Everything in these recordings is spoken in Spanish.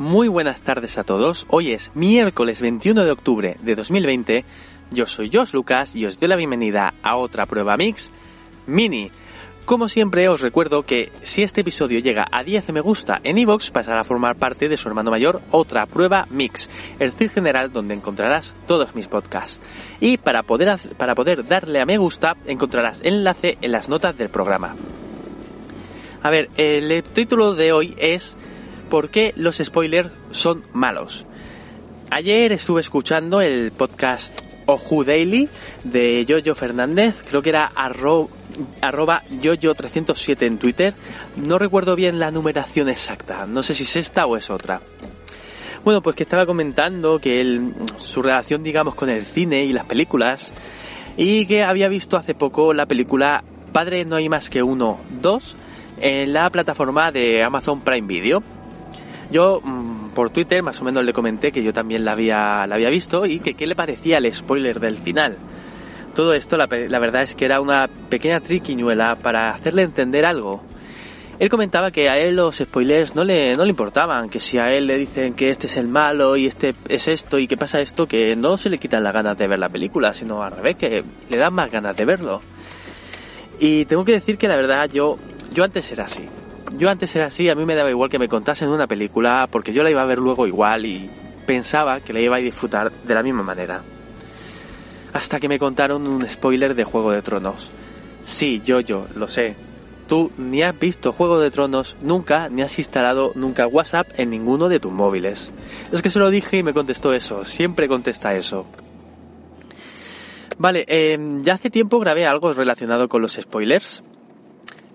Muy buenas tardes a todos. Hoy es miércoles 21 de octubre de 2020. Yo soy Josh Lucas y os doy la bienvenida a otra prueba mix mini. Como siempre os recuerdo que si este episodio llega a 10 me gusta en iVoox pasará a formar parte de su hermano mayor otra prueba mix, el feed general donde encontrarás todos mis podcasts. Y para poder, para poder darle a me gusta encontrarás el enlace en las notas del programa. A ver, el título de hoy es ¿Por qué los spoilers son malos? Ayer estuve escuchando el podcast Oju Daily de Jojo Fernández, creo que era arro, arroba Jojo307 en Twitter, no recuerdo bien la numeración exacta, no sé si es esta o es otra. Bueno, pues que estaba comentando que su relación, digamos, con el cine y las películas, y que había visto hace poco la película Padre no hay más que uno, dos, en la plataforma de Amazon Prime Video. Yo mmm, por Twitter más o menos le comenté que yo también la había, la había visto y que qué le parecía el spoiler del final. Todo esto la, la verdad es que era una pequeña triquiñuela para hacerle entender algo. Él comentaba que a él los spoilers no le, no le importaban, que si a él le dicen que este es el malo y este es esto y que pasa esto, que no se le quitan las ganas de ver la película, sino al revés, que le dan más ganas de verlo. Y tengo que decir que la verdad yo, yo antes era así yo antes era así, a mí me daba igual que me contasen una película porque yo la iba a ver luego igual y pensaba que la iba a disfrutar de la misma manera. Hasta que me contaron un spoiler de Juego de Tronos. Sí, yo, yo, lo sé. Tú ni has visto Juego de Tronos nunca, ni has instalado nunca WhatsApp en ninguno de tus móviles. Es que se lo dije y me contestó eso, siempre contesta eso. Vale, eh, ya hace tiempo grabé algo relacionado con los spoilers,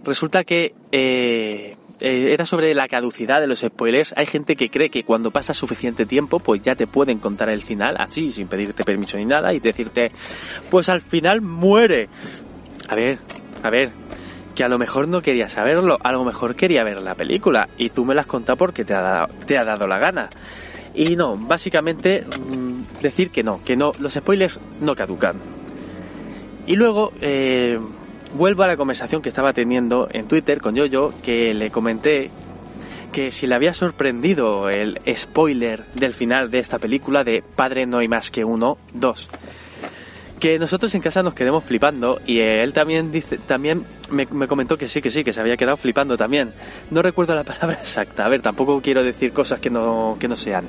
resulta que eh, eh, era sobre la caducidad de los spoilers. Hay gente que cree que cuando pasa suficiente tiempo, pues ya te pueden contar el final, así, sin pedirte permiso ni nada, y decirte, pues al final muere. A ver, a ver, que a lo mejor no quería saberlo, a lo mejor quería ver la película, y tú me la has contado porque te ha dado, te ha dado la gana. Y no, básicamente mmm, decir que no, que no, los spoilers no caducan. Y luego, eh, vuelvo a la conversación que estaba teniendo en Twitter con Yoyo, que le comenté que si le había sorprendido el spoiler del final de esta película de Padre no hay más que uno, dos. Que nosotros en casa nos quedemos flipando y él también dice, también me, me, comentó que sí, que sí, que se había quedado flipando también. No recuerdo la palabra exacta, a ver, tampoco quiero decir cosas que no, que no sean.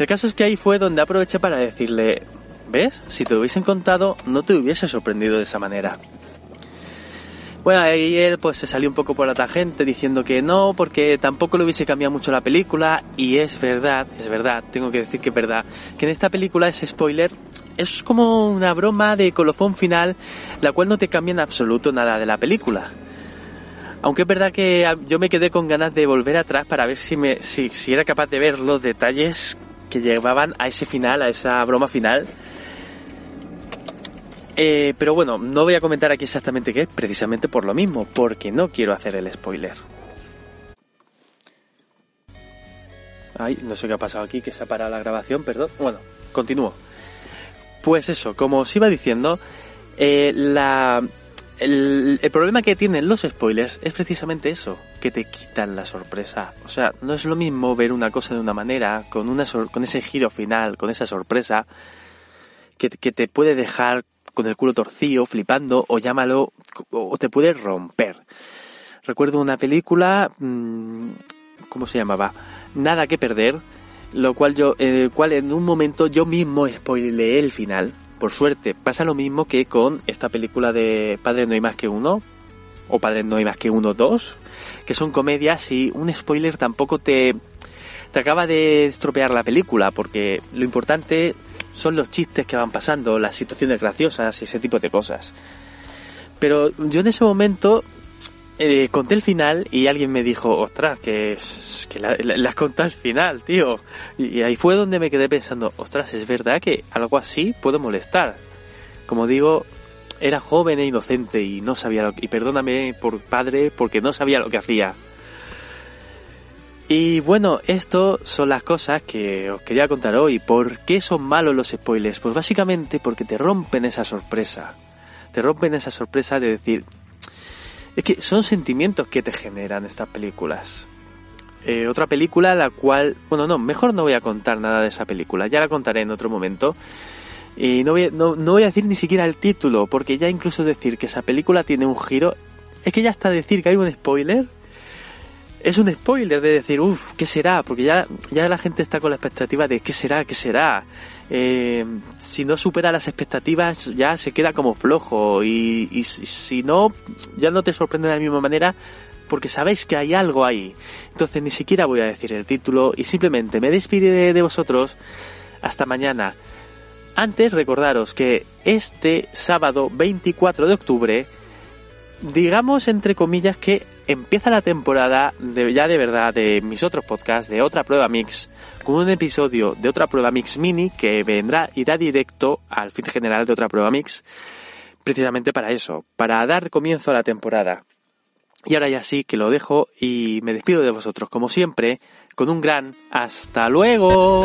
El caso es que ahí fue donde aproveché para decirle, ¿Ves? Si te hubiesen contado, no te hubiese sorprendido de esa manera. Bueno, ahí él pues se salió un poco por la tangente diciendo que no, porque tampoco le hubiese cambiado mucho la película. Y es verdad, es verdad, tengo que decir que es verdad, que en esta película ese spoiler es como una broma de colofón final, la cual no te cambia en absoluto nada de la película. Aunque es verdad que yo me quedé con ganas de volver atrás para ver si, me, si, si era capaz de ver los detalles que llevaban a ese final, a esa broma final eh, pero bueno, no voy a comentar aquí exactamente qué es, precisamente por lo mismo, porque no quiero hacer el spoiler. Ay, no sé qué ha pasado aquí, que se ha parado la grabación, perdón. Bueno, continúo. Pues eso, como os iba diciendo, eh, la, el, el, problema que tienen los spoilers es precisamente eso, que te quitan la sorpresa. O sea, no es lo mismo ver una cosa de una manera, con, una con ese giro final, con esa sorpresa, que, que te puede dejar con el culo torcido, flipando, o llámalo, o te puede romper. Recuerdo una película, mmm, ¿cómo se llamaba? Nada que perder, lo cual yo, eh, cual en un momento yo mismo spoileé el final. Por suerte, pasa lo mismo que con esta película de Padre no hay más que uno, o Padre no hay más que uno dos, que son comedias y un spoiler tampoco te te acaba de estropear la película, porque lo importante son los chistes que van pasando, las situaciones graciosas y ese tipo de cosas. Pero yo en ese momento eh, conté el final y alguien me dijo, ostras, que, que la, has contado el final, tío. Y, ahí fue donde me quedé pensando, ostras, es verdad que algo así puede molestar. Como digo, era joven e inocente y no sabía lo que... Y perdóname por padre porque no sabía lo que hacía. Y bueno, esto son las cosas que os quería contar hoy. ¿Por qué son malos los spoilers? Pues básicamente porque te rompen esa sorpresa. Te rompen esa sorpresa de decir, es que son sentimientos que te generan estas películas. Eh, otra película la cual, bueno, no, mejor no voy a contar nada de esa película, ya la contaré en otro momento. Y no voy, no, no voy a decir ni siquiera el título, porque ya incluso decir que esa película tiene un giro, es que ya hasta decir que hay un spoiler, es un spoiler de decir, uff, ¿qué será? Porque ya, ya la gente está con la expectativa de qué será, qué será. Eh, si no supera las expectativas ya se queda como flojo y, y, si no, ya no te sorprende de la misma manera porque sabéis que hay algo ahí. Entonces ni siquiera voy a decir el título y simplemente me despido de vosotros hasta mañana. Antes recordaros que este sábado 24 de octubre, digamos entre comillas que empieza la temporada de, ya de verdad de mis otros podcasts, de otra prueba mix, con un episodio de otra prueba mix mini que vendrá, irá directo al fin general de otra prueba mix, precisamente para eso, para dar comienzo a la temporada. Y ahora ya sí que lo dejo y me despido de vosotros, como siempre, con un gran hasta luego.